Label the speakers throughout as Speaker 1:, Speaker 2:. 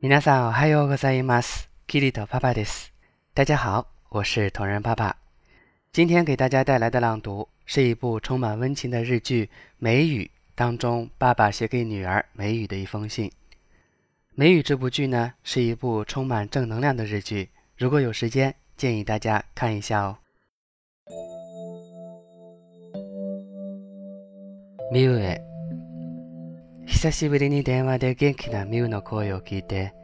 Speaker 1: 皆さん、おはようございます。キリトパパです。大家好，我是同仁爸爸。今天给大家带来的朗读是一部充满温情的日剧《美羽》当中爸爸写给女儿美羽的一封信。《美羽》这部剧呢是一部充满正能量的日剧，如果有时间，建议大家看一下哦。ビューへ。久しぶりに電話で元気なミウの声を聞いて、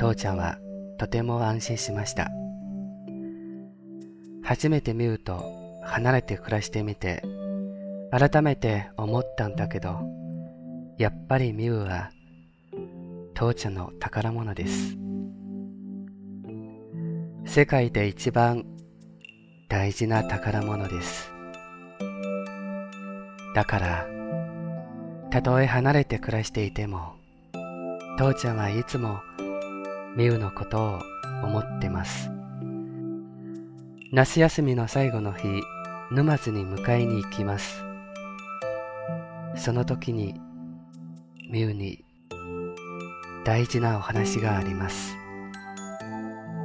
Speaker 1: 父ちゃんはとても安心しました。初めてミウと離れて暮らしてみて、改めて思ったんだけど、やっぱりミウは父ちゃんの宝物です。世界で一番大事な宝物です。だから、たとえ離れて暮らしていても父ちゃんはいつも美羽のことを思ってます夏休みの最後の日沼津に迎えに行きますその時に美羽に大事なお話があります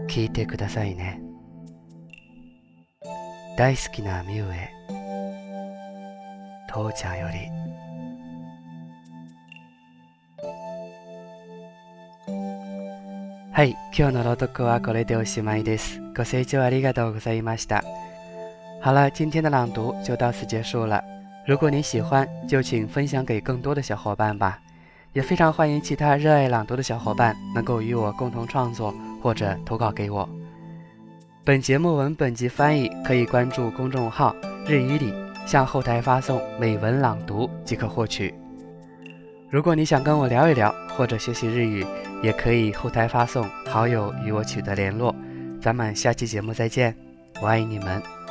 Speaker 1: 聞いてくださいね大好きな美羽へ父ちゃんより嗨，今日の朗読はこれでおしまいです。ご清聴ありがとうございました。好了，今天的朗读就到此结束了。如果您喜欢，就请分享给更多的小伙伴吧。也非常欢迎其他热爱朗读的小伙伴能够与我共同创作或者投稿给我。本节目文本及翻译可以关注公众号“日语里”，向后台发送“美文朗读”即可获取。如果你想跟我聊一聊，或者学习日语，也可以后台发送好友与我取得联络。咱们下期节目再见，我爱你们。